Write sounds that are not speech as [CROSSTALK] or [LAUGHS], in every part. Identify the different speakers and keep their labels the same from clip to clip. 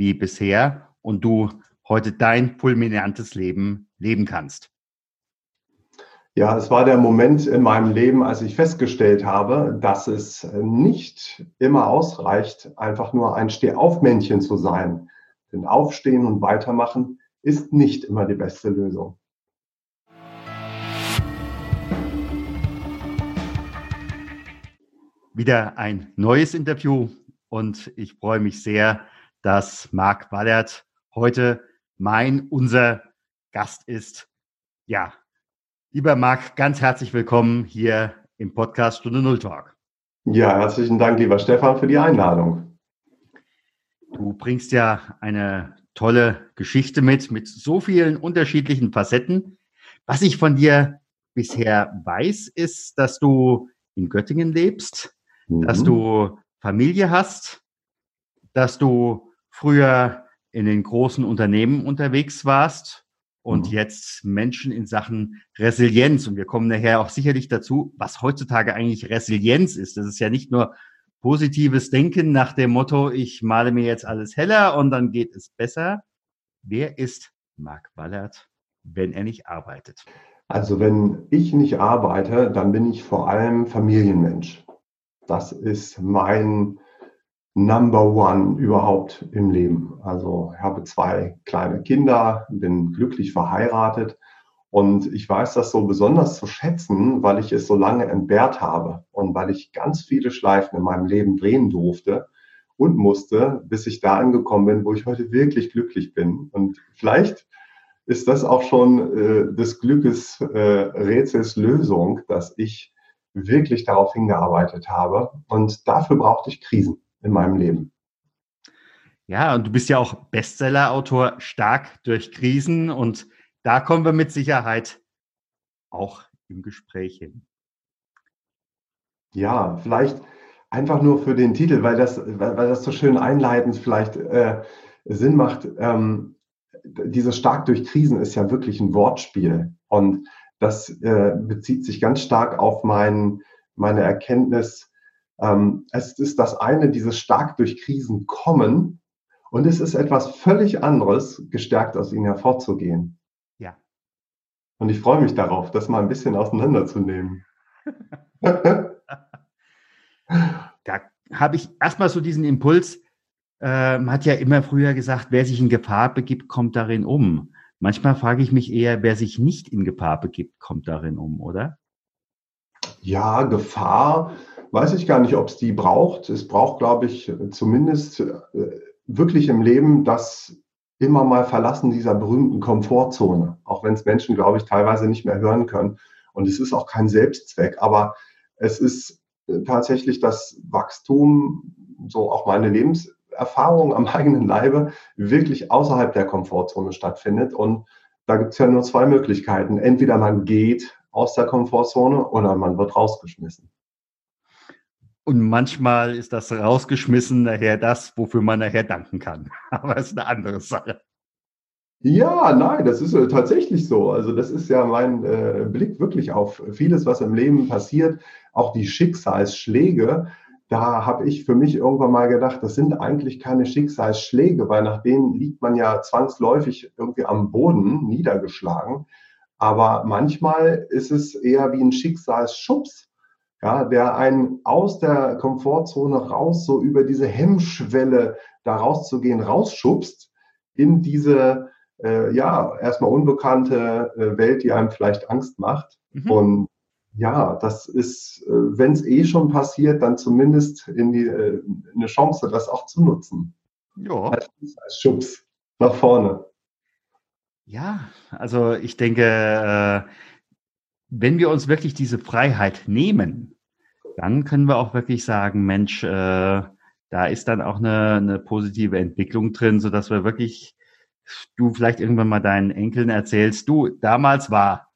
Speaker 1: wie bisher und du heute dein fulminantes Leben leben kannst?
Speaker 2: Ja, es war der Moment in meinem Leben, als ich festgestellt habe, dass es nicht immer ausreicht, einfach nur ein Stehaufmännchen zu sein. Denn Aufstehen und Weitermachen ist nicht immer die beste Lösung.
Speaker 1: wieder ein neues Interview und ich freue mich sehr, dass Marc Wallert heute mein, unser Gast ist. Ja, lieber Marc, ganz herzlich willkommen hier im Podcast Stunde Null Talk.
Speaker 2: Ja, herzlichen Dank, lieber Stefan, für die Einladung.
Speaker 1: Du bringst ja eine tolle Geschichte mit, mit so vielen unterschiedlichen Facetten. Was ich von dir bisher weiß, ist, dass du in Göttingen lebst, mhm. dass du Familie hast, dass du früher in den großen Unternehmen unterwegs warst und mhm. jetzt Menschen in Sachen Resilienz. Und wir kommen nachher auch sicherlich dazu, was heutzutage eigentlich Resilienz ist. Das ist ja nicht nur positives Denken nach dem Motto, ich male mir jetzt alles heller und dann geht es besser. Wer ist Marc Wallert, wenn er nicht arbeitet?
Speaker 2: Also wenn ich nicht arbeite, dann bin ich vor allem Familienmensch. Das ist mein Number One überhaupt im Leben. Also habe zwei kleine Kinder, bin glücklich verheiratet und ich weiß das so besonders zu schätzen, weil ich es so lange entbehrt habe und weil ich ganz viele Schleifen in meinem Leben drehen durfte und musste, bis ich da angekommen bin, wo ich heute wirklich glücklich bin. Und vielleicht ist das auch schon äh, des Glückes äh, Rätsels Lösung, dass ich wirklich darauf hingearbeitet habe. Und dafür brauchte ich Krisen in meinem Leben.
Speaker 1: Ja, und du bist ja auch Bestseller-Autor stark durch Krisen und da kommen wir mit Sicherheit auch im Gespräch hin.
Speaker 2: Ja, vielleicht einfach nur für den Titel, weil das, weil, weil das so schön einleitend vielleicht äh, Sinn macht. Ähm, dieses stark durch Krisen ist ja wirklich ein Wortspiel. Und das äh, bezieht sich ganz stark auf mein, meine Erkenntnis. Ähm, es ist das eine, dieses stark durch Krisen kommen. Und es ist etwas völlig anderes, gestärkt aus ihnen hervorzugehen.
Speaker 1: Ja.
Speaker 2: Und ich freue mich darauf, das mal ein bisschen auseinanderzunehmen. [LAUGHS] da
Speaker 1: habe ich erstmal so diesen Impuls, äh, man hat ja immer früher gesagt, wer sich in Gefahr begibt, kommt darin um. Manchmal frage ich mich eher, wer sich nicht in Gefahr begibt, kommt darin um, oder?
Speaker 2: Ja, Gefahr, weiß ich gar nicht, ob es die braucht. Es braucht, glaube ich, zumindest äh, wirklich im Leben das immer mal Verlassen dieser berühmten Komfortzone, auch wenn es Menschen, glaube ich, teilweise nicht mehr hören können. Und es ist auch kein Selbstzweck, aber es ist äh, tatsächlich das Wachstum, so auch meine Lebens Erfahrung am [LAUGHS] eigenen Leibe wirklich außerhalb der Komfortzone stattfindet. Und da gibt es ja nur zwei Möglichkeiten. Entweder man geht aus der Komfortzone oder man wird rausgeschmissen.
Speaker 1: Und manchmal ist das rausgeschmissen nachher das, wofür man nachher danken kann. [LAUGHS] Aber es ist eine andere Sache.
Speaker 2: Ja, nein, das ist äh, tatsächlich so. Also das ist ja mein äh, Blick wirklich auf vieles, was im Leben passiert, auch die Schicksalsschläge da habe ich für mich irgendwann mal gedacht, das sind eigentlich keine Schicksalsschläge, weil nach denen liegt man ja zwangsläufig irgendwie am Boden niedergeschlagen. Aber manchmal ist es eher wie ein Schicksalsschubs, ja, der einen aus der Komfortzone raus, so über diese Hemmschwelle da rauszugehen, rausschubst in diese, äh, ja, erstmal unbekannte äh, Welt, die einem vielleicht Angst macht. Mhm. Und ja, das ist, äh, wenn es eh schon passiert, dann zumindest in die, äh, eine Chance, das auch zu nutzen.
Speaker 1: Ja.
Speaker 2: Als, als Schubs nach vorne.
Speaker 1: Ja, also ich denke, äh, wenn wir uns wirklich diese Freiheit nehmen, dann können wir auch wirklich sagen, Mensch, da ist dann auch eine, eine positive Entwicklung drin, so dass wir wirklich, du vielleicht irgendwann mal deinen Enkeln erzählst, du, damals war.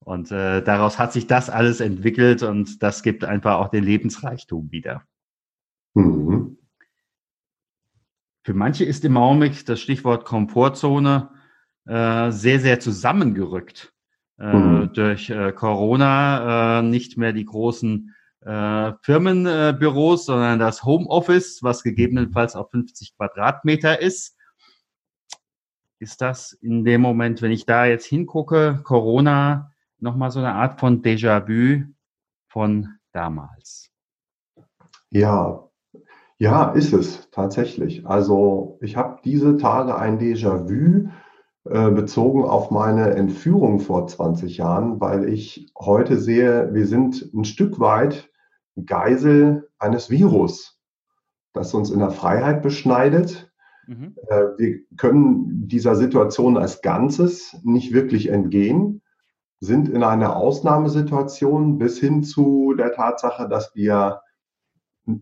Speaker 1: Und äh, daraus hat sich das alles entwickelt und das gibt einfach auch den Lebensreichtum wieder. Mhm. Für manche ist im Augenblick das Stichwort Komfortzone äh, sehr, sehr zusammengerückt. Äh, mhm. Durch äh, Corona äh, nicht mehr die großen äh, Firmenbüros, sondern das Homeoffice, was gegebenenfalls auf 50 Quadratmeter ist. Ist das in dem Moment, wenn ich da jetzt hingucke, Corona nochmal so eine Art von Déjà-vu von damals?
Speaker 2: Ja, ja, ist es tatsächlich. Also ich habe diese Tage ein Déjà-vu äh, bezogen auf meine Entführung vor 20 Jahren, weil ich heute sehe, wir sind ein Stück weit Geisel eines Virus, das uns in der Freiheit beschneidet. Mhm. Äh, wir können dieser Situation als Ganzes nicht wirklich entgehen, sind in einer Ausnahmesituation bis hin zu der Tatsache, dass wir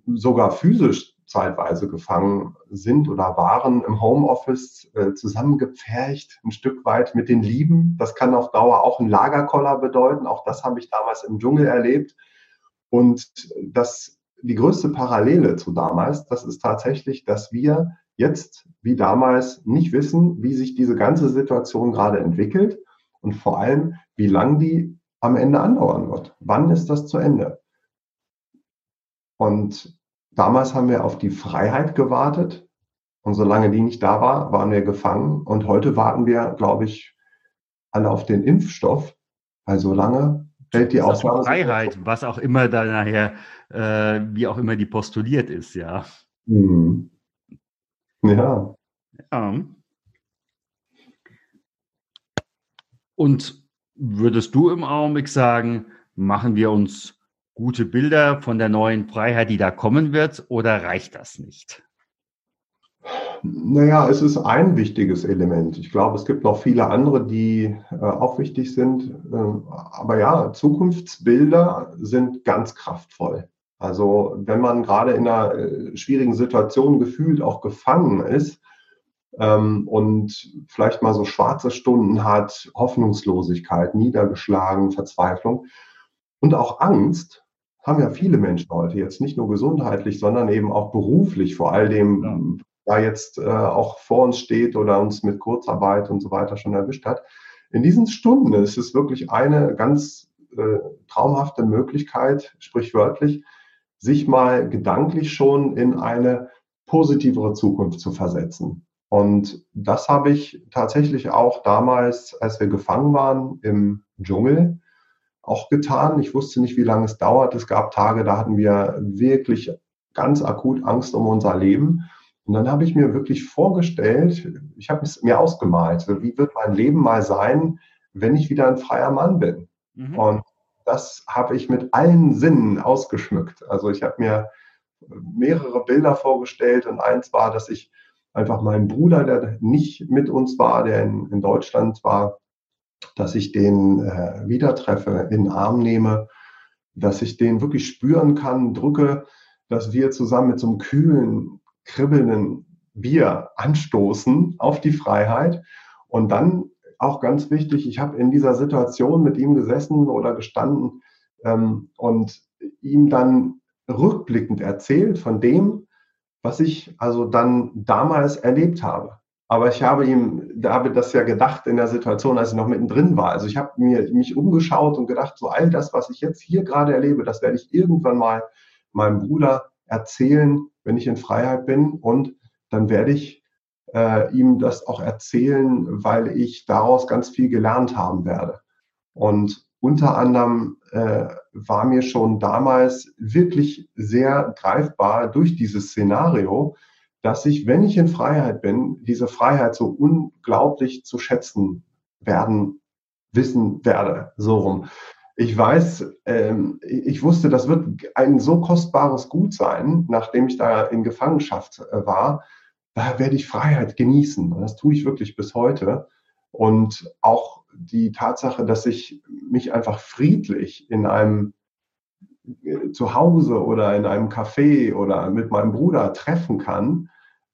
Speaker 2: sogar physisch zeitweise gefangen sind oder waren im Homeoffice äh, zusammengepfercht, ein Stück weit mit den Lieben. Das kann auf Dauer auch ein Lagerkoller bedeuten. Auch das habe ich damals im Dschungel erlebt. Und das, die größte Parallele zu damals, das ist tatsächlich, dass wir jetzt wie damals nicht wissen, wie sich diese ganze Situation gerade entwickelt und vor allem, wie lang die am Ende andauern wird. Wann ist das zu Ende? Und damals haben wir auf die Freiheit gewartet. Und solange die nicht da war, waren wir gefangen. Und heute warten wir, glaube ich, alle auf den Impfstoff. Weil so lange
Speaker 1: fällt die Ausnahme. Freiheit, was auch immer da nachher, äh, wie auch immer die postuliert ist, ja. Mhm. Ja. Ja. Und würdest du im Augenblick sagen, machen wir uns gute Bilder von der neuen Freiheit, die da kommen wird, oder reicht das nicht?
Speaker 2: Naja, es ist ein wichtiges Element. Ich glaube, es gibt noch viele andere, die äh, auch wichtig sind. Äh, aber ja, Zukunftsbilder sind ganz kraftvoll. Also wenn man gerade in einer äh, schwierigen Situation gefühlt auch gefangen ist ähm, und vielleicht mal so schwarze Stunden hat, Hoffnungslosigkeit, Niedergeschlagen, Verzweiflung und auch Angst, haben ja viele Menschen heute jetzt nicht nur gesundheitlich, sondern eben auch beruflich, vor all dem, ja da jetzt äh, auch vor uns steht oder uns mit Kurzarbeit und so weiter schon erwischt hat. In diesen Stunden ist es wirklich eine ganz äh, traumhafte Möglichkeit, sprichwörtlich, sich mal gedanklich schon in eine positivere Zukunft zu versetzen. Und das habe ich tatsächlich auch damals, als wir gefangen waren im Dschungel, auch getan. Ich wusste nicht, wie lange es dauert. Es gab Tage, da hatten wir wirklich ganz akut Angst um unser Leben. Und dann habe ich mir wirklich vorgestellt, ich habe es mir ausgemalt, wie wird mein Leben mal sein, wenn ich wieder ein freier Mann bin. Mhm. Und das habe ich mit allen Sinnen ausgeschmückt. Also ich habe mir mehrere Bilder vorgestellt und eins war, dass ich einfach meinen Bruder, der nicht mit uns war, der in, in Deutschland war, dass ich den äh, wieder treffe, in den Arm nehme, dass ich den wirklich spüren kann, drücke, dass wir zusammen mit so einem kühlen, kribbelnden Bier anstoßen auf die Freiheit. Und dann auch ganz wichtig, ich habe in dieser Situation mit ihm gesessen oder gestanden ähm, und ihm dann rückblickend erzählt von dem, was ich also dann damals erlebt habe. Aber ich habe ihm, habe das ja gedacht in der Situation, als ich noch mittendrin war. Also ich habe mir mich umgeschaut und gedacht, so all das, was ich jetzt hier gerade erlebe, das werde ich irgendwann mal meinem Bruder erzählen, wenn ich in Freiheit bin. Und dann werde ich äh, ihm das auch erzählen, weil ich daraus ganz viel gelernt haben werde. Und unter anderem äh, war mir schon damals wirklich sehr greifbar durch dieses Szenario, dass ich, wenn ich in Freiheit bin, diese Freiheit so unglaublich zu schätzen werden, wissen werde, so rum ich weiß, ähm, ich wusste, das wird ein so kostbares Gut sein, nachdem ich da in Gefangenschaft äh, war. Da werde ich Freiheit genießen. Und das tue ich wirklich bis heute. Und auch die Tatsache, dass ich mich einfach friedlich in einem zu Hause oder in einem Café oder mit meinem Bruder treffen kann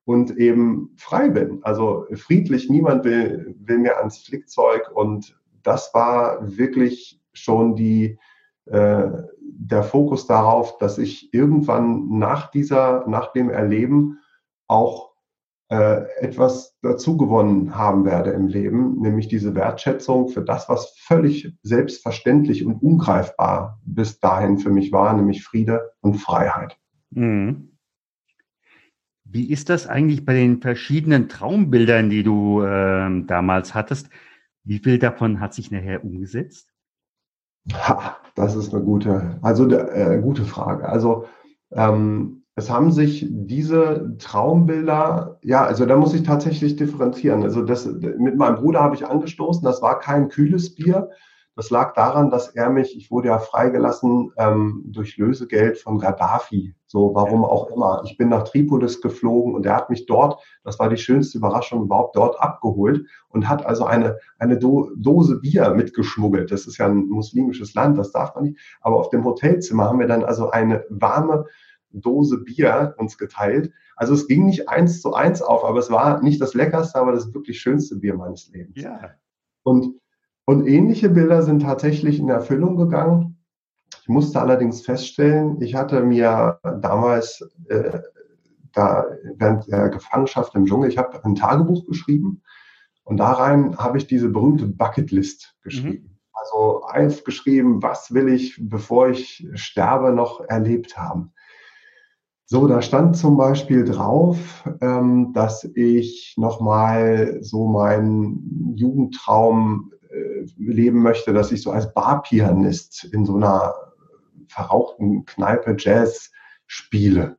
Speaker 2: und eben frei bin. Also friedlich, niemand will, will mir ans Flickzeug und das war wirklich schon die, äh, der Fokus darauf, dass ich irgendwann nach dieser, nach dem Erleben auch äh, etwas dazugewonnen haben werde im Leben, nämlich diese Wertschätzung für das, was völlig selbstverständlich und ungreifbar bis dahin für mich war, nämlich Friede und Freiheit. Mhm.
Speaker 1: Wie ist das eigentlich bei den verschiedenen Traumbildern, die du äh, damals hattest? Wie viel davon hat sich nachher umgesetzt?
Speaker 2: Ha, das ist eine gute, also äh, gute Frage. Also ähm, es haben sich diese Traumbilder, ja, also da muss ich tatsächlich differenzieren. Also das, mit meinem Bruder habe ich angestoßen, das war kein kühles Bier. Das lag daran, dass er mich, ich wurde ja freigelassen ähm, durch Lösegeld von Gaddafi, so warum auch immer. Ich bin nach Tripolis geflogen und er hat mich dort, das war die schönste Überraschung überhaupt, dort abgeholt und hat also eine, eine Do Dose Bier mitgeschmuggelt. Das ist ja ein muslimisches Land, das darf man nicht. Aber auf dem Hotelzimmer haben wir dann also eine warme Dose Bier uns geteilt. Also es ging nicht eins zu eins auf, aber es war nicht das leckerste, aber das wirklich schönste Bier meines Lebens. Ja. Und, und ähnliche Bilder sind tatsächlich in Erfüllung gegangen. Ich musste allerdings feststellen, ich hatte mir damals äh, da während der Gefangenschaft im Dschungel, ich habe ein Tagebuch geschrieben und da rein habe ich diese berühmte Bucketlist geschrieben. Mhm. Also aufgeschrieben, was will ich, bevor ich sterbe, noch erlebt haben. So, da stand zum Beispiel drauf, ähm, dass ich nochmal so meinen Jugendtraum äh, leben möchte, dass ich so als Barpianist in so einer verrauchten Kneipe Jazz spiele.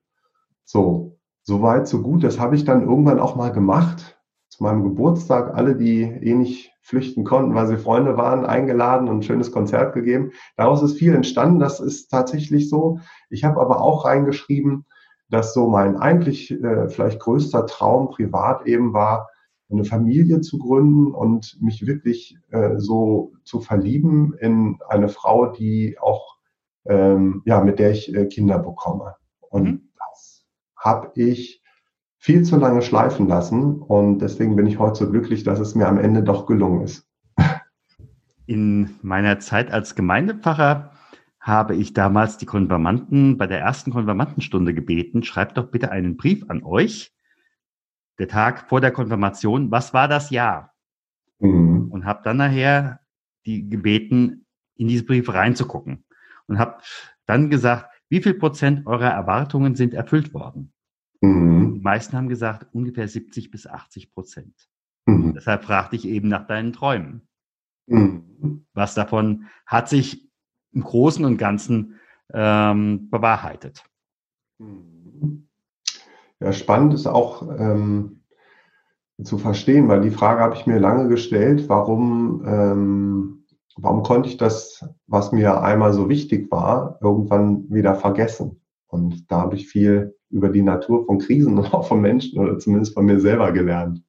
Speaker 2: So, so weit, so gut. Das habe ich dann irgendwann auch mal gemacht. Zu meinem Geburtstag, alle, die eh nicht flüchten konnten, weil sie Freunde waren, eingeladen und ein schönes Konzert gegeben. Daraus ist viel entstanden. Das ist tatsächlich so. Ich habe aber auch reingeschrieben, dass so mein eigentlich äh, vielleicht größter Traum privat eben war, eine Familie zu gründen und mich wirklich äh, so zu verlieben in eine Frau, die auch, ähm, ja, mit der ich äh, Kinder bekomme. Und mhm. das habe ich viel zu lange schleifen lassen und deswegen bin ich heute so glücklich, dass es mir am Ende doch gelungen ist.
Speaker 1: In meiner Zeit als Gemeindepfarrer habe ich damals die Konfirmanden bei der ersten Konfirmandenstunde gebeten, schreibt doch bitte einen Brief an euch, der Tag vor der Konfirmation, was war das Jahr? Mhm. Und habe dann nachher die gebeten, in diese Briefe reinzugucken und habe dann gesagt, wie viel Prozent eurer Erwartungen sind erfüllt worden? Mhm. Die meisten haben gesagt, ungefähr 70 bis 80 Prozent. Mhm. Deshalb fragte ich eben nach deinen Träumen. Mhm. Was davon hat sich im Großen und Ganzen ähm, bewahrheitet.
Speaker 2: Ja, spannend ist auch ähm, zu verstehen, weil die Frage habe ich mir lange gestellt, warum, ähm, warum konnte ich das, was mir einmal so wichtig war, irgendwann wieder vergessen? Und da habe ich viel über die Natur von Krisen [LAUGHS] und auch von Menschen oder zumindest von mir selber gelernt,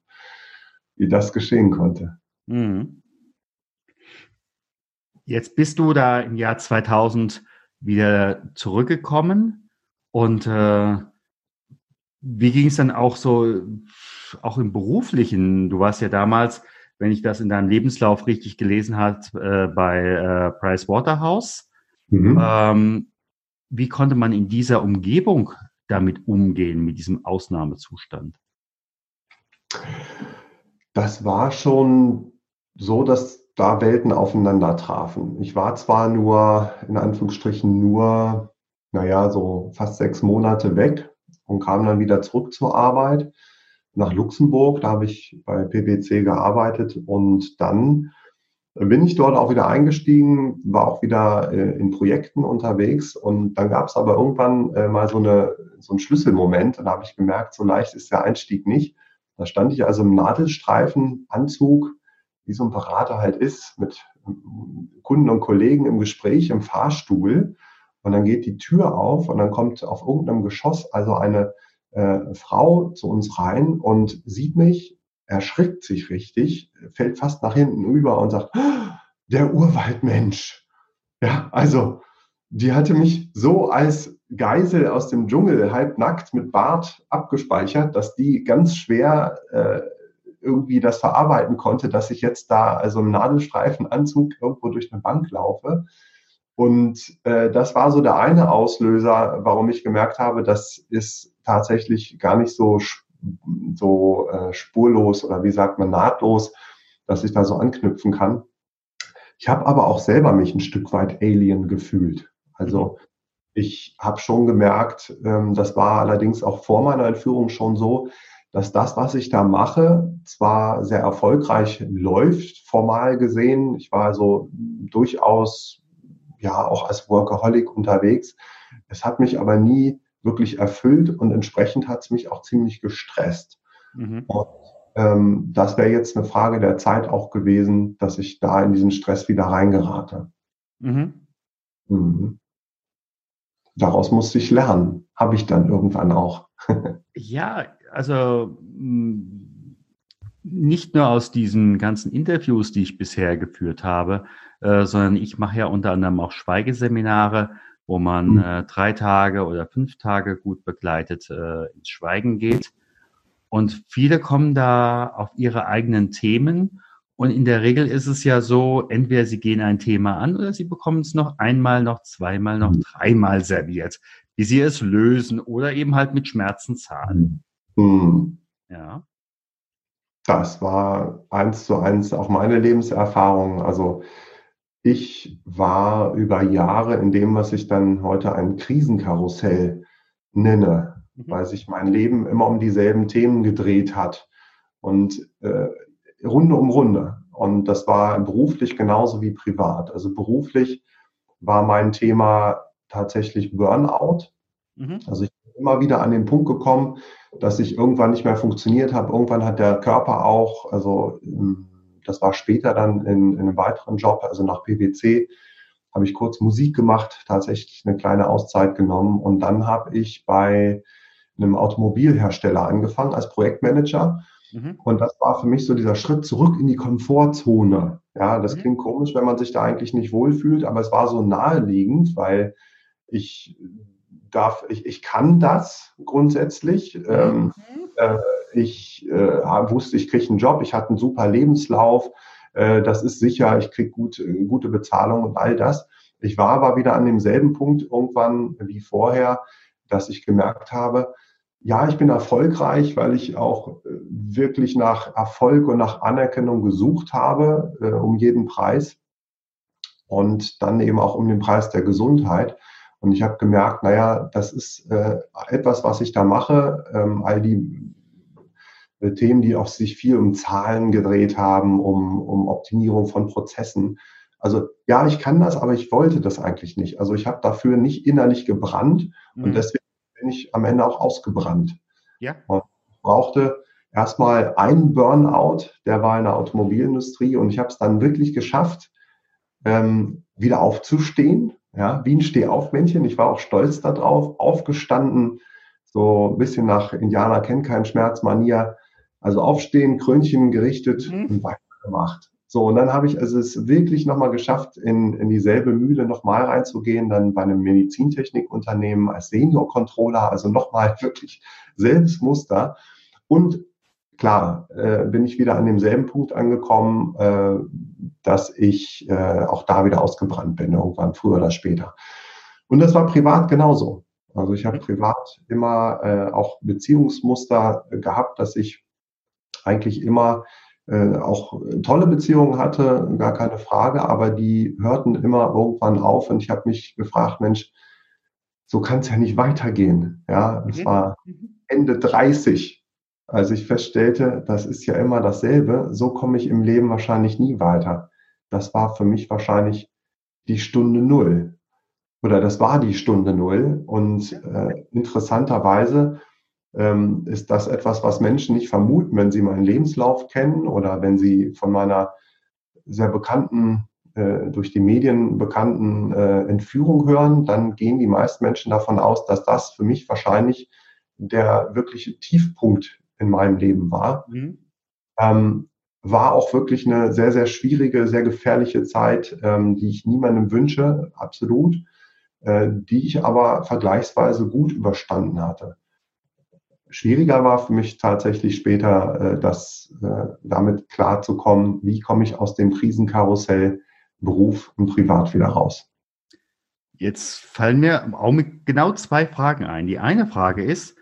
Speaker 2: wie das geschehen konnte. Mhm.
Speaker 1: Jetzt bist du da im Jahr 2000 wieder zurückgekommen und äh, wie ging es dann auch so, auch im beruflichen? Du warst ja damals, wenn ich das in deinem Lebenslauf richtig gelesen habe, äh, bei äh, Price Waterhouse. Mhm. Ähm, wie konnte man in dieser Umgebung damit umgehen, mit diesem Ausnahmezustand?
Speaker 2: Das war schon so, dass da Welten aufeinander trafen. Ich war zwar nur, in Anführungsstrichen, nur, naja, so fast sechs Monate weg und kam dann wieder zurück zur Arbeit nach Luxemburg. Da habe ich bei PwC gearbeitet und dann bin ich dort auch wieder eingestiegen, war auch wieder äh, in Projekten unterwegs und dann gab es aber irgendwann äh, mal so, eine, so einen Schlüsselmoment und da habe ich gemerkt, so leicht ist der Einstieg nicht. Da stand ich also im Nadelstreifenanzug wie so ein Berater halt ist, mit Kunden und Kollegen im Gespräch im Fahrstuhl. Und dann geht die Tür auf und dann kommt auf irgendeinem Geschoss also eine äh, Frau zu uns rein und sieht mich, erschrickt sich richtig, fällt fast nach hinten über und sagt, der Urwaldmensch. Ja, also die hatte mich so als Geisel aus dem Dschungel, halbnackt mit Bart abgespeichert, dass die ganz schwer äh, irgendwie das verarbeiten konnte, dass ich jetzt da also im Nadelstreifenanzug irgendwo durch eine Bank laufe. Und äh, das war so der eine Auslöser, warum ich gemerkt habe, das ist tatsächlich gar nicht so, so äh, spurlos oder wie sagt man nahtlos, dass ich da so anknüpfen kann. Ich habe aber auch selber mich ein Stück weit Alien gefühlt. Also ich habe schon gemerkt, ähm, das war allerdings auch vor meiner Entführung schon so, dass das, was ich da mache, zwar sehr erfolgreich läuft, formal gesehen. Ich war also durchaus ja auch als Workaholic unterwegs. Es hat mich aber nie wirklich erfüllt und entsprechend hat es mich auch ziemlich gestresst. Mhm. Und ähm, das wäre jetzt eine Frage der Zeit auch gewesen, dass ich da in diesen Stress wieder reingerate. Mhm. Mhm. Daraus musste ich lernen. Habe ich dann irgendwann auch. [LAUGHS]
Speaker 1: ja, also mm, nicht nur aus diesen ganzen Interviews, die ich bisher geführt habe, äh, sondern ich mache ja unter anderem auch Schweigeseminare, wo man mhm. äh, drei Tage oder fünf Tage gut begleitet äh, ins Schweigen geht. Und viele kommen da auf ihre eigenen Themen. Und in der Regel ist es ja so, entweder sie gehen ein Thema an oder sie bekommen es noch einmal, noch zweimal, noch mhm. dreimal serviert, wie sie es lösen oder eben halt mit Schmerzen zahlen. Mhm.
Speaker 2: Ja. Das war eins zu eins auch meine Lebenserfahrung. Also ich war über Jahre in dem, was ich dann heute ein Krisenkarussell nenne, mhm. weil sich mein Leben immer um dieselben Themen gedreht hat und äh, Runde um Runde. Und das war beruflich genauso wie privat. Also beruflich war mein Thema tatsächlich Burnout. Mhm. Also ich immer wieder an den Punkt gekommen, dass ich irgendwann nicht mehr funktioniert habe. Irgendwann hat der Körper auch, also ähm, das war später dann in, in einem weiteren Job, also nach PwC, habe ich kurz Musik gemacht, tatsächlich eine kleine Auszeit genommen und dann habe ich bei einem Automobilhersteller angefangen als Projektmanager. Mhm. Und das war für mich so dieser Schritt zurück in die Komfortzone. Ja, das mhm. klingt komisch, wenn man sich da eigentlich nicht wohlfühlt, aber es war so naheliegend, weil ich darf, ich, ich kann das grundsätzlich. Mhm. Ähm, äh, ich äh, wusste, ich kriege einen Job, ich hatte einen super Lebenslauf, äh, das ist sicher, ich kriege gut, äh, gute Bezahlung und all das. Ich war aber wieder an demselben Punkt irgendwann wie vorher, dass ich gemerkt habe, ja, ich bin erfolgreich, weil ich auch äh, wirklich nach Erfolg und nach Anerkennung gesucht habe, äh, um jeden Preis und dann eben auch um den Preis der Gesundheit. Und ich habe gemerkt, naja, das ist äh, etwas, was ich da mache. Ähm, all die äh, Themen, die auch sich viel um Zahlen gedreht haben, um, um Optimierung von Prozessen. Also ja, ich kann das, aber ich wollte das eigentlich nicht. Also ich habe dafür nicht innerlich gebrannt mhm. und deswegen bin ich am Ende auch ausgebrannt. Ja. Und ich brauchte erstmal einen Burnout, der war in der Automobilindustrie und ich habe es dann wirklich geschafft, ähm, wieder aufzustehen ja, wie ein Stehaufmännchen. Ich war auch stolz darauf, aufgestanden, so ein bisschen nach Indianer kennt keinen Schmerz, Manier. Also aufstehen, Krönchen gerichtet mhm. und weitergemacht. So, und dann habe ich also es wirklich nochmal geschafft, in, in dieselbe Mühle nochmal reinzugehen, dann bei einem Medizintechnikunternehmen als Senior-Controller, also nochmal [LAUGHS] wirklich selbes Muster. Und klar, äh, bin ich wieder an demselben Punkt angekommen, äh, dass ich äh, auch da wieder ausgebrannt bin, irgendwann früher oder später. Und das war privat genauso. Also ich habe mhm. privat immer äh, auch Beziehungsmuster gehabt, dass ich eigentlich immer äh, auch tolle Beziehungen hatte, gar keine Frage, aber die hörten immer irgendwann auf und ich habe mich gefragt, Mensch, so kann es ja nicht weitergehen. Ja, es mhm. war mhm. Ende 30 als ich feststellte, das ist ja immer dasselbe, so komme ich im Leben wahrscheinlich nie weiter. Das war für mich wahrscheinlich die Stunde Null. Oder das war die Stunde Null. Und äh, interessanterweise ähm, ist das etwas, was Menschen nicht vermuten, wenn sie meinen Lebenslauf kennen oder wenn sie von meiner sehr bekannten, äh, durch die Medien bekannten äh, Entführung hören, dann gehen die meisten Menschen davon aus, dass das für mich wahrscheinlich der wirkliche Tiefpunkt in meinem Leben war. Mhm. Ähm, war auch wirklich eine sehr, sehr schwierige, sehr gefährliche Zeit, ähm, die ich niemandem wünsche, absolut. äh, die ich aber vergleichsweise gut überstanden hatte. Schwieriger war für mich tatsächlich später, äh, das äh, damit klarzukommen, wie komme ich aus dem Krisenkarussell Beruf und Privat wieder raus.
Speaker 1: Jetzt fallen mir im Augenblick genau zwei Fragen ein. Die eine Frage ist,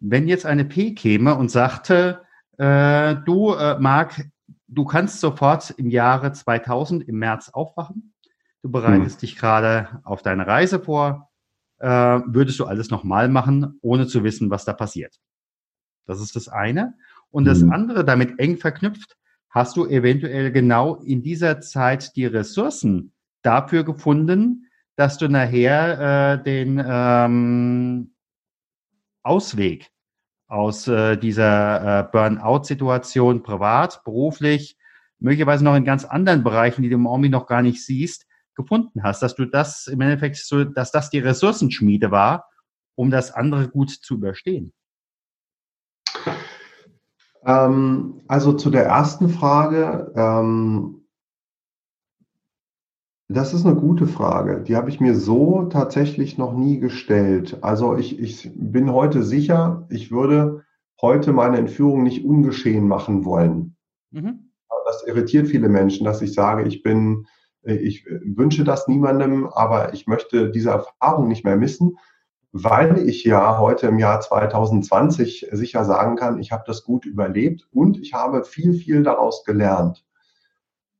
Speaker 1: wenn jetzt eine P käme und sagte, äh, du, äh, Marc, du kannst sofort im Jahre 2000 im März aufwachen, du bereitest hm. dich gerade auf deine Reise vor, äh, würdest du alles nochmal machen, ohne zu wissen, was da passiert. Das ist das eine. Und das hm. andere, damit eng verknüpft, hast du eventuell genau in dieser Zeit die Ressourcen dafür gefunden, dass du nachher äh, den ähm, Ausweg aus äh, dieser äh, Burnout-Situation privat, beruflich, möglicherweise noch in ganz anderen Bereichen, die du im Augenblick noch gar nicht siehst, gefunden hast, dass du das im Endeffekt so, dass das die Ressourcenschmiede war, um das andere gut zu überstehen.
Speaker 2: Ähm, also zu der ersten Frage, ähm, das ist eine gute Frage. Die habe ich mir so tatsächlich noch nie gestellt. Also ich, ich bin heute sicher, ich würde heute meine Entführung nicht ungeschehen machen wollen. Mhm. Das irritiert viele Menschen, dass ich sage, ich bin, ich wünsche das niemandem, aber ich möchte diese Erfahrung nicht mehr missen, weil ich ja heute im Jahr 2020 sicher sagen kann, ich habe das gut überlebt und ich habe viel, viel daraus gelernt.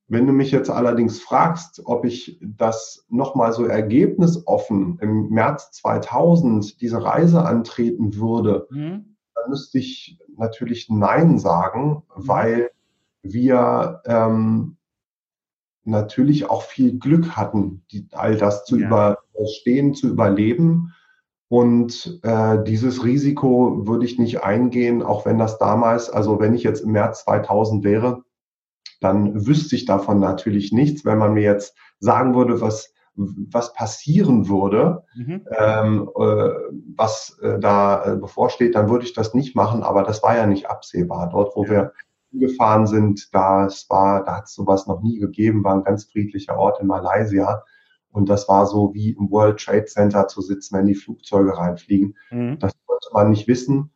Speaker 2: Wenn du mich jetzt allerdings fragst, ob ich das nochmal so ergebnisoffen im März 2000 diese Reise antreten würde, mhm. dann müsste ich natürlich Nein sagen, mhm. weil wir ähm, natürlich auch viel Glück hatten, die, all das zu ja. überstehen, zu überleben. Und äh, dieses Risiko würde ich nicht eingehen, auch wenn das damals, also wenn ich jetzt im März 2000 wäre, dann wüsste ich davon natürlich nichts. Wenn man mir jetzt sagen würde, was, was passieren würde, mhm. ähm, äh, was äh, da äh, bevorsteht, dann würde ich das nicht machen. Aber das war ja nicht absehbar. Dort, wo ja. wir gefahren sind, das war, da hat es sowas noch nie gegeben, war ein ganz friedlicher Ort in Malaysia. Und das war so wie im World Trade Center zu sitzen, wenn die Flugzeuge reinfliegen. Mhm. Das wollte man nicht wissen.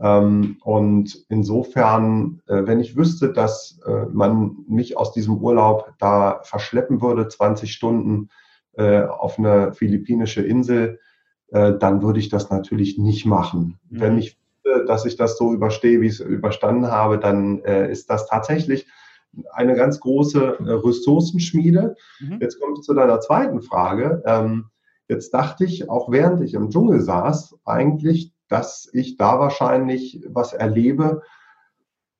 Speaker 2: Ähm, und insofern, äh, wenn ich wüsste, dass äh, man mich aus diesem Urlaub da verschleppen würde, 20 Stunden äh, auf eine philippinische Insel, dann würde ich das natürlich nicht machen. Mhm. Wenn ich wüsste, dass ich das so überstehe, wie ich es überstanden habe, dann ist das tatsächlich eine ganz große Ressourcenschmiede. Mhm. Jetzt komme ich zu deiner zweiten Frage. Ähm, jetzt dachte ich, auch während ich im Dschungel saß, eigentlich, dass ich da wahrscheinlich was erlebe,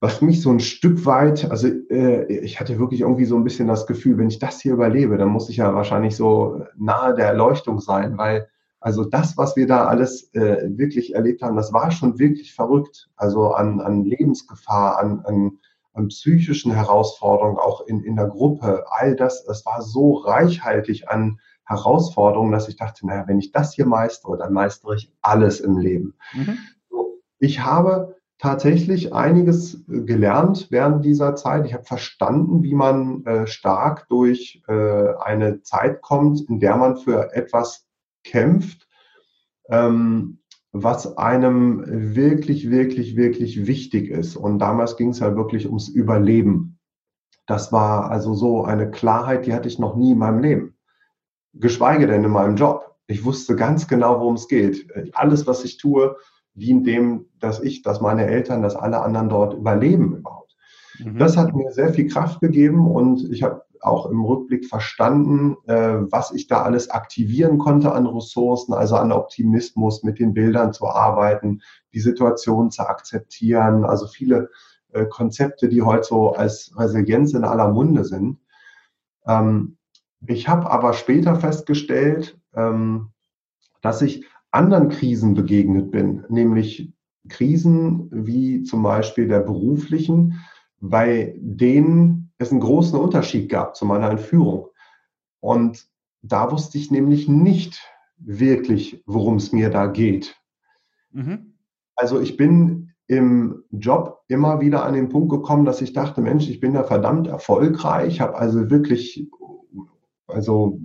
Speaker 2: was mich so ein Stück weit, also äh, ich hatte wirklich irgendwie so ein bisschen das Gefühl, wenn ich das hier überlebe, dann muss ich ja wahrscheinlich so nahe der Erleuchtung sein, weil also das, was wir da alles äh, wirklich erlebt haben, das war schon wirklich verrückt. Also an, an Lebensgefahr, an, an, an psychischen Herausforderungen, auch in, in der Gruppe, all das, das war so reichhaltig an Herausforderung, dass ich dachte, naja, wenn ich das hier meistere, dann meistere ich alles im Leben. Mhm. Ich habe tatsächlich einiges äh, gelernt während dieser Zeit. Ich habe verstanden, wie man äh, stark durch äh, eine Zeit kommt, in der man für etwas kämpft, ähm, was einem wirklich, wirklich, wirklich wichtig ist. Und damals ging es ja wirklich ums Überleben. Das war also so eine Klarheit, die hatte ich noch nie in meinem Leben geschweige denn in meinem Job. Ich wusste ganz genau, worum es geht. Alles, was ich tue, dient dem, dass ich, dass meine Eltern, dass alle anderen dort überleben überhaupt. Mhm. Das hat mir sehr viel Kraft gegeben und ich habe auch im Rückblick verstanden, äh, was ich da alles aktivieren konnte an Ressourcen, also an Optimismus, mit den Bildern zu arbeiten, die Situation zu akzeptieren, also viele äh, Konzepte, die heute so als Resilienz in aller Munde sind. Ähm, ich habe aber später festgestellt, ähm, dass ich anderen Krisen begegnet bin, nämlich Krisen wie zum Beispiel der beruflichen, bei denen es einen großen Unterschied gab zu meiner Entführung. Und da wusste ich nämlich nicht wirklich, worum es mir da geht. Mhm. Also ich bin im Job immer wieder an den Punkt gekommen, dass ich dachte, Mensch, ich bin da verdammt erfolgreich, habe also wirklich also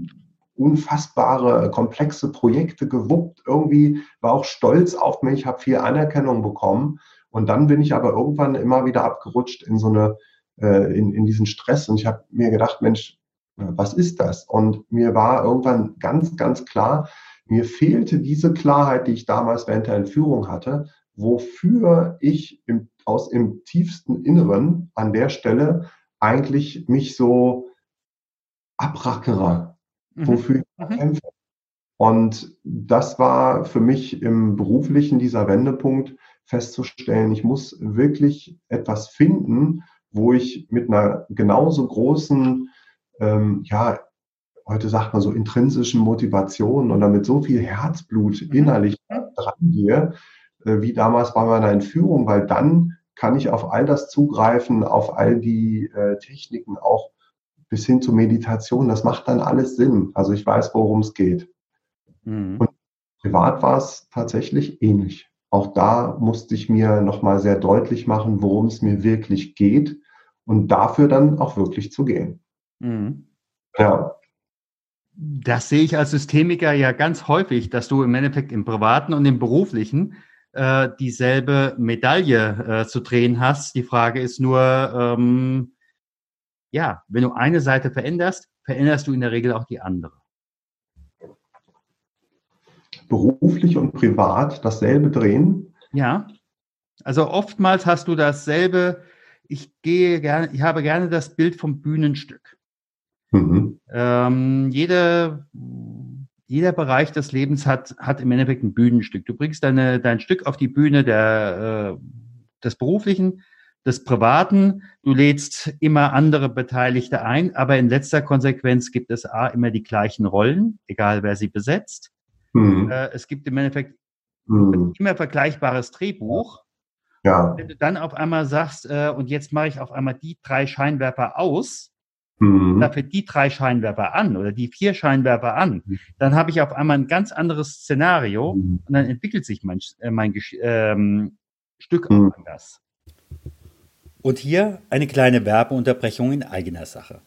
Speaker 2: unfassbare, komplexe Projekte gewuppt. Irgendwie war auch stolz auf mich, habe viel Anerkennung bekommen. Und dann bin ich aber irgendwann immer wieder abgerutscht in so eine, äh, in, in diesen Stress. Und ich habe mir gedacht, Mensch, was ist das? Und mir war irgendwann ganz, ganz klar, mir fehlte diese Klarheit, die ich damals während der Entführung hatte, wofür ich im, aus im tiefsten Inneren an der Stelle eigentlich mich so abrackere, mhm. wofür ich mhm. kämpfe. Und das war für mich im beruflichen dieser Wendepunkt festzustellen, ich muss wirklich etwas finden, wo ich mit einer genauso großen, ähm, ja, heute sagt man so intrinsischen Motivation oder mit so viel Herzblut mhm. innerlich dran gehe, äh, wie damals bei meiner Entführung, weil dann kann ich auf all das zugreifen, auf all die äh, Techniken, auch bis hin zur Meditation. Das macht dann alles Sinn. Also ich weiß, worum es geht. Mhm. Und privat war es tatsächlich ähnlich. Auch da musste ich mir nochmal sehr deutlich machen, worum es mir wirklich geht und dafür dann auch wirklich zu gehen. Mhm.
Speaker 1: Ja. Das sehe ich als Systemiker ja ganz häufig, dass du im Endeffekt im privaten und im beruflichen äh, dieselbe Medaille äh, zu drehen hast. Die Frage ist nur, ähm, ja, wenn du eine Seite veränderst, veränderst du in der Regel auch die andere.
Speaker 2: Beruflich und privat dasselbe drehen?
Speaker 1: Ja. Also oftmals hast du dasselbe, ich gehe gerne, ich habe gerne das Bild vom Bühnenstück. Mhm. Ähm, jede, jeder Bereich des Lebens hat, hat im Endeffekt ein Bühnenstück. Du bringst deine, dein Stück auf die Bühne der, äh, des Beruflichen, des Privaten. Du lädst immer andere Beteiligte ein, aber in letzter Konsequenz gibt es A, immer die gleichen Rollen, egal wer sie besetzt. Mhm. Äh, es gibt im Endeffekt mhm. immer vergleichbares Drehbuch. Ja. Wenn du dann auf einmal sagst, äh, und jetzt mache ich auf einmal die drei Scheinwerfer aus, mhm. dafür die drei Scheinwerfer an oder die vier Scheinwerfer an, mhm. dann habe ich auf einmal ein ganz anderes Szenario mhm. und dann entwickelt sich mein, äh, mein ähm, Stück mhm. anders.
Speaker 3: Und hier eine kleine Werbeunterbrechung in eigener Sache.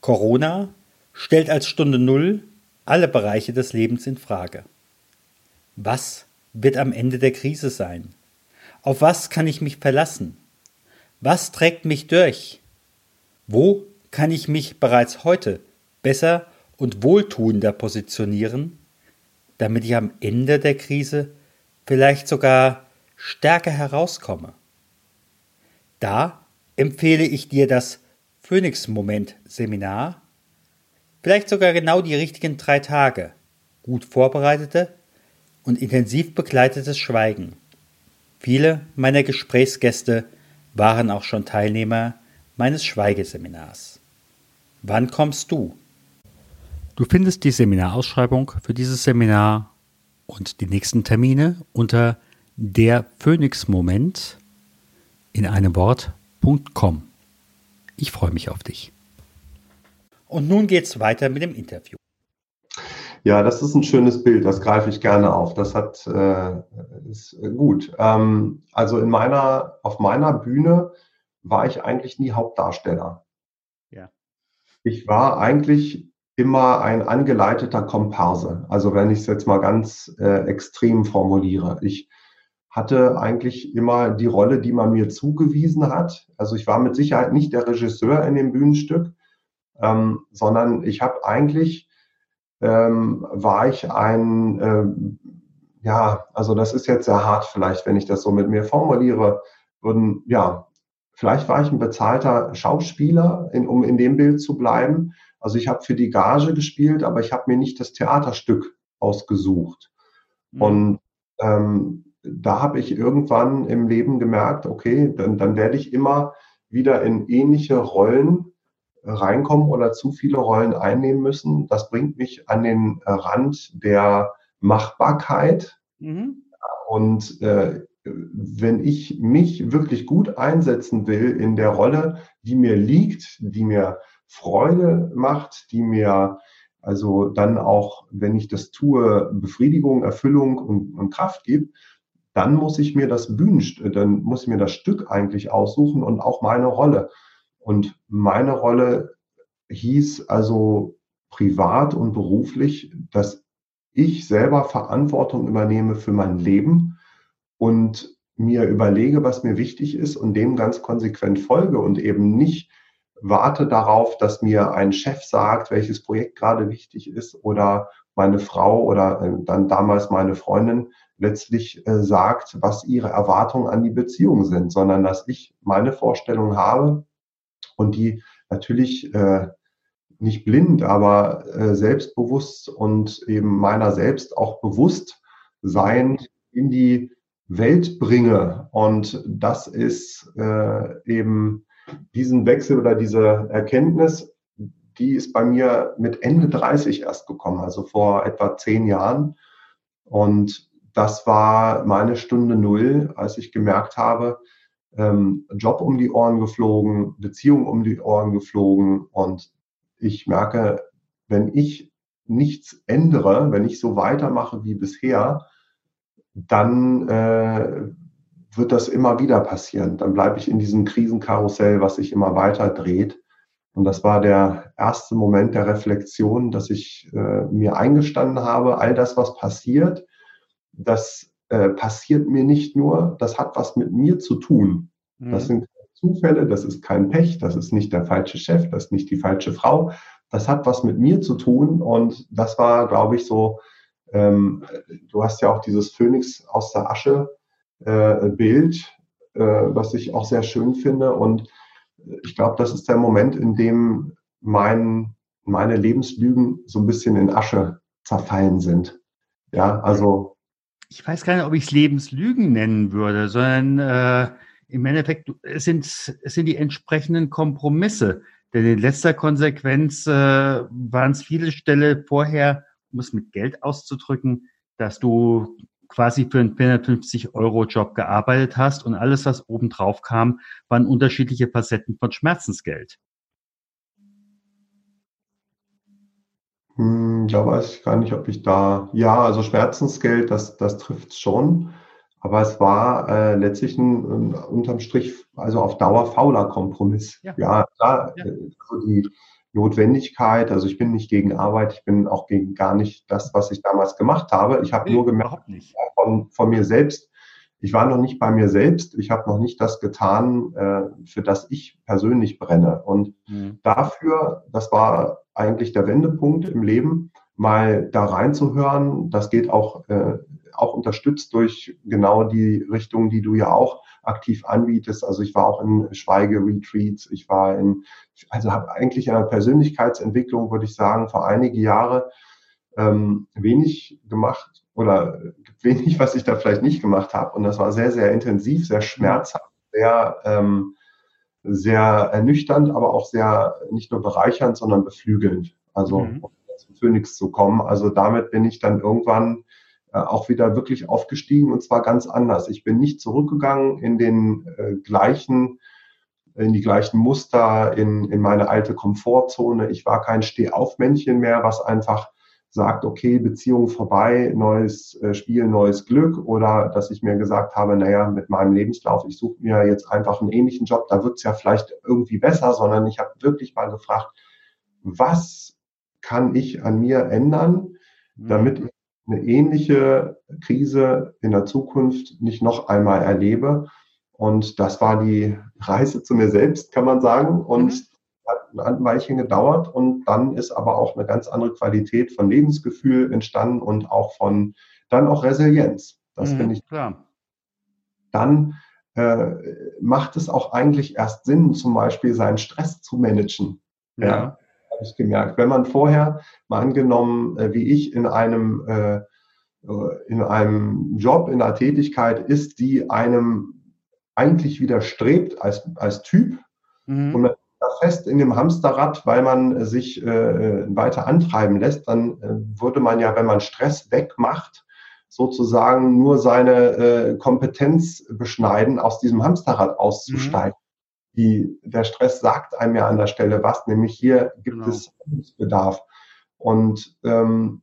Speaker 3: Corona stellt als Stunde Null alle Bereiche des Lebens in Frage. Was wird am Ende der Krise sein? Auf was kann ich mich verlassen? Was trägt mich durch? Wo kann ich mich bereits heute besser und wohltuender positionieren, damit ich am Ende der Krise vielleicht sogar stärker herauskomme? Da empfehle ich dir das Phoenix-Moment-Seminar, vielleicht sogar genau die richtigen drei Tage, gut vorbereitete und intensiv begleitetes Schweigen. Viele meiner Gesprächsgäste waren auch schon Teilnehmer meines Schweigeseminars. Wann kommst du?
Speaker 1: Du findest die Seminarausschreibung für dieses Seminar und die nächsten Termine unter der Phoenix Moment in einem Wort.com. Ich freue mich auf dich.
Speaker 3: Und nun geht's weiter mit dem Interview.
Speaker 2: Ja, das ist ein schönes Bild, das greife ich gerne auf. Das hat äh, ist gut. Ähm, also in meiner, auf meiner Bühne war ich eigentlich nie Hauptdarsteller. Ja. Ich war eigentlich immer ein angeleiteter Komparse. Also wenn ich es jetzt mal ganz äh, extrem formuliere. Ich hatte eigentlich immer die Rolle, die man mir zugewiesen hat. Also ich war mit Sicherheit nicht der Regisseur in dem Bühnenstück, ähm, sondern ich habe eigentlich, ähm, war ich ein, ähm, ja, also das ist jetzt sehr hart vielleicht, wenn ich das so mit mir formuliere, würden, ja, Vielleicht war ich ein bezahlter Schauspieler, in, um in dem Bild zu bleiben. Also ich habe für die Gage gespielt, aber ich habe mir nicht das Theaterstück ausgesucht. Mhm. Und ähm, da habe ich irgendwann im Leben gemerkt, okay, dann, dann werde ich immer wieder in ähnliche Rollen reinkommen oder zu viele Rollen einnehmen müssen. Das bringt mich an den Rand der Machbarkeit. Mhm. Und äh, wenn ich mich wirklich gut einsetzen will in der Rolle, die mir liegt, die mir Freude macht, die mir also dann auch, wenn ich das tue, Befriedigung, Erfüllung und, und Kraft gibt, dann muss ich mir das Bühnenstück, dann muss ich mir das Stück eigentlich aussuchen und auch meine Rolle. Und meine Rolle hieß also privat und beruflich, dass ich selber Verantwortung übernehme für mein Leben und mir überlege, was mir wichtig ist und dem ganz konsequent folge und eben nicht warte darauf, dass mir ein Chef sagt, welches Projekt gerade wichtig ist oder meine Frau oder äh, dann damals meine Freundin letztlich äh, sagt, was ihre Erwartungen an die Beziehung sind, sondern dass ich meine Vorstellung habe und die natürlich äh, nicht blind, aber äh, selbstbewusst und eben meiner selbst auch bewusst sein in die Welt bringe. Und das ist äh, eben diesen Wechsel oder diese Erkenntnis, die ist bei mir mit Ende 30 erst gekommen, also vor etwa zehn Jahren. Und das war meine Stunde Null, als ich gemerkt habe, ähm, Job um die Ohren geflogen, Beziehung um die Ohren geflogen. Und ich merke, wenn ich nichts ändere, wenn ich so weitermache wie bisher, dann äh, wird das immer wieder passieren. Dann bleibe ich in diesem Krisenkarussell, was sich immer weiter dreht. Und das war der erste Moment der Reflexion, dass ich äh, mir eingestanden habe, all das, was passiert, das äh, passiert mir nicht nur, das hat was mit mir zu tun. Mhm. Das sind Zufälle, das ist kein Pech, das ist nicht der falsche Chef, das ist nicht die falsche Frau. Das hat was mit mir zu tun. Und das war, glaube ich, so, ähm, du hast ja auch dieses Phönix aus der Asche äh, Bild, äh, was ich auch sehr schön finde. Und ich glaube, das ist der Moment, in dem mein, meine Lebenslügen so ein bisschen in Asche zerfallen sind. Ja, also.
Speaker 1: Ich weiß gar nicht, ob ich es Lebenslügen nennen würde, sondern äh, im Endeffekt es sind es sind die entsprechenden Kompromisse. Denn in letzter Konsequenz äh, waren es viele Stelle vorher, um es mit Geld auszudrücken, dass du quasi für einen 450-Euro-Job gearbeitet hast und alles, was obendrauf kam, waren unterschiedliche Facetten von Schmerzensgeld.
Speaker 2: Hm, da weiß ich gar nicht, ob ich da, ja, also Schmerzensgeld, das, das trifft schon. Aber es war äh, letztlich ein, ein, unterm Strich, also auf Dauer fauler Kompromiss. Ja, ja klar, ja. also die, Notwendigkeit. Also ich bin nicht gegen Arbeit, ich bin auch gegen gar nicht das, was ich damals gemacht habe. Ich habe nee, nur gemerkt von, von mir selbst, ich war noch nicht bei mir selbst, ich habe noch nicht das getan, äh, für das ich persönlich brenne. Und mhm. dafür, das war eigentlich der Wendepunkt im Leben, mal da reinzuhören. Das geht auch, äh, auch unterstützt durch genau die Richtung, die du ja auch aktiv anbietest. Also ich war auch in Schweigeretreats, ich war in, also habe eigentlich in der Persönlichkeitsentwicklung, würde ich sagen, vor einige Jahre ähm, wenig gemacht oder wenig, was ich da vielleicht nicht gemacht habe. Und das war sehr, sehr intensiv, sehr schmerzhaft, sehr, ähm, sehr ernüchternd, aber auch sehr nicht nur bereichernd, sondern beflügelnd. Also mhm. um zum Phoenix zu kommen. Also damit bin ich dann irgendwann auch wieder wirklich aufgestiegen und zwar ganz anders. Ich bin nicht zurückgegangen in den äh, gleichen, in die gleichen Muster, in, in meine alte Komfortzone. Ich war kein Stehaufmännchen mehr, was einfach sagt, okay, Beziehung vorbei, neues äh, Spiel, neues Glück oder dass ich mir gesagt habe, naja, mit meinem Lebenslauf, ich suche mir jetzt einfach einen ähnlichen Job, da wird es ja vielleicht irgendwie besser, sondern ich habe wirklich mal gefragt, was kann ich an mir ändern, damit mhm. ich eine ähnliche Krise in der Zukunft nicht noch einmal erlebe. Und das war die Reise zu mir selbst, kann man sagen. Und mhm. hat ein Weilchen gedauert. Und dann ist aber auch eine ganz andere Qualität von Lebensgefühl entstanden und auch von dann auch Resilienz. Das mhm, finde ich klar. Dann äh, macht es auch eigentlich erst Sinn, zum Beispiel seinen Stress zu managen. Ja. ja habe ich gemerkt. Wenn man vorher, mal angenommen, äh, wie ich in einem, äh, äh, in einem Job, in einer Tätigkeit ist, die einem eigentlich widerstrebt als, als Typ mhm. und man ist da fest in dem Hamsterrad, weil man sich äh, weiter antreiben lässt, dann äh, würde man ja, wenn man Stress wegmacht, sozusagen nur seine äh, Kompetenz beschneiden, aus diesem Hamsterrad auszusteigen. Mhm die, der Stress sagt einem ja an der Stelle was, nämlich hier gibt genau. es Bedarf. Und ähm,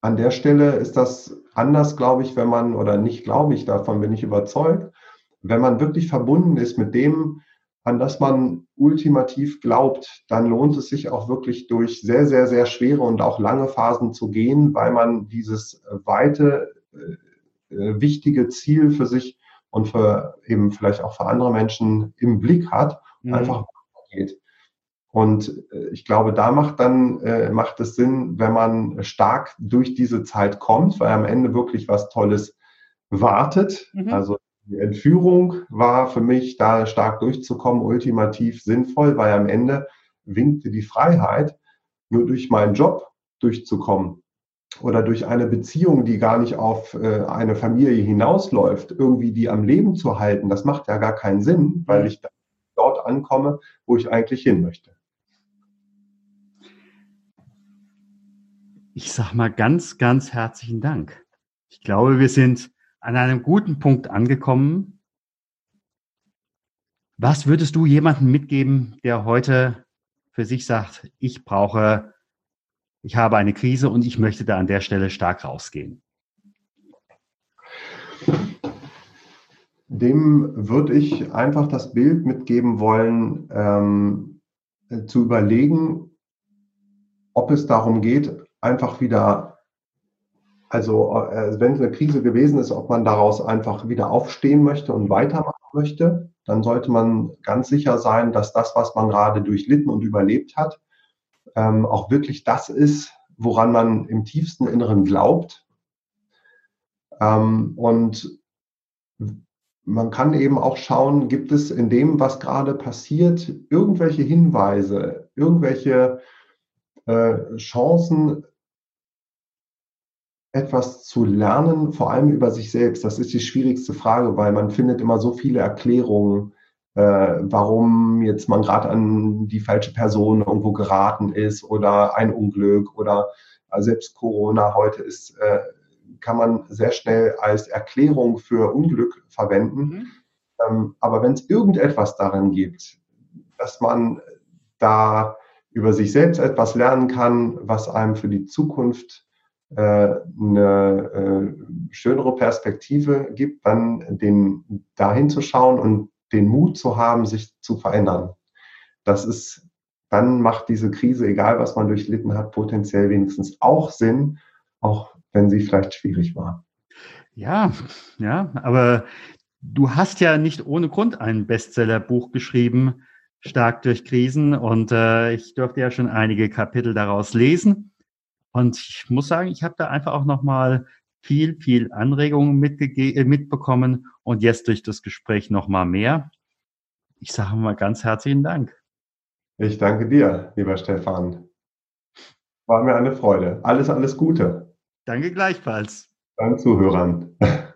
Speaker 2: an der Stelle ist das anders, glaube ich, wenn man, oder nicht glaube ich, davon bin ich überzeugt, wenn man wirklich verbunden ist mit dem, an das man ultimativ glaubt, dann lohnt es sich auch wirklich durch sehr, sehr, sehr schwere und auch lange Phasen zu gehen, weil man dieses weite, äh, äh wichtige Ziel für sich und für eben vielleicht auch für andere Menschen im Blick hat, mhm. einfach geht. Und äh, ich glaube, da macht dann, äh, macht es Sinn, wenn man stark durch diese Zeit kommt, weil am Ende wirklich was Tolles wartet. Mhm. Also die Entführung war für mich, da stark durchzukommen, ultimativ sinnvoll, weil am Ende winkte die Freiheit, nur durch meinen Job durchzukommen oder durch eine Beziehung, die gar nicht auf äh, eine Familie hinausläuft, irgendwie die am Leben zu halten, das macht ja gar keinen Sinn, weil mhm. ich dort ankomme, wo ich eigentlich hin möchte.
Speaker 1: Ich sage mal ganz, ganz herzlichen Dank. Ich glaube, wir sind an einem guten Punkt angekommen. Was würdest du jemandem mitgeben, der heute für sich sagt, ich brauche, ich habe eine Krise und ich möchte da an der Stelle stark rausgehen?
Speaker 2: Dem würde ich einfach das Bild mitgeben wollen, ähm, zu überlegen, ob es darum geht, einfach wieder also äh, wenn es eine Krise gewesen ist, ob man daraus einfach wieder aufstehen möchte und weitermachen möchte, dann sollte man ganz sicher sein, dass das, was man gerade durchlitten und überlebt hat, ähm, auch wirklich das ist, woran man im tiefsten Inneren glaubt. Ähm, und man kann eben auch schauen, gibt es in dem, was gerade passiert, irgendwelche Hinweise, irgendwelche äh, Chancen, etwas zu lernen, vor allem über sich selbst? Das ist die schwierigste Frage, weil man findet immer so viele Erklärungen, warum jetzt man gerade an die falsche Person irgendwo geraten ist oder ein Unglück oder äh, selbst Corona heute ist, äh, kann man sehr schnell als Erklärung für Unglück verwenden. Mhm. Ähm, aber wenn es irgendetwas darin gibt, dass man da über sich selbst etwas lernen kann, was einem für die Zukunft äh, eine äh, schönere Perspektive gibt, dann den dahin zu schauen und den Mut zu haben, sich zu verändern. Das ist, dann macht diese Krise, egal was man durchlitten hat, potenziell wenigstens auch Sinn, auch wenn sie vielleicht schwierig war.
Speaker 1: Ja, ja, aber du hast ja nicht ohne Grund ein Bestsellerbuch geschrieben, Stark durch Krisen. Und äh, ich durfte ja schon einige Kapitel daraus lesen. Und ich muss sagen, ich habe da einfach auch nochmal viel, viel Anregungen äh, mitbekommen und jetzt durch das Gespräch nochmal mehr. Ich sage mal ganz herzlichen Dank.
Speaker 2: Ich danke dir, lieber Stefan. War mir eine Freude. Alles, alles Gute.
Speaker 1: Danke gleichfalls.
Speaker 2: Deinen Zuhörern. [LAUGHS]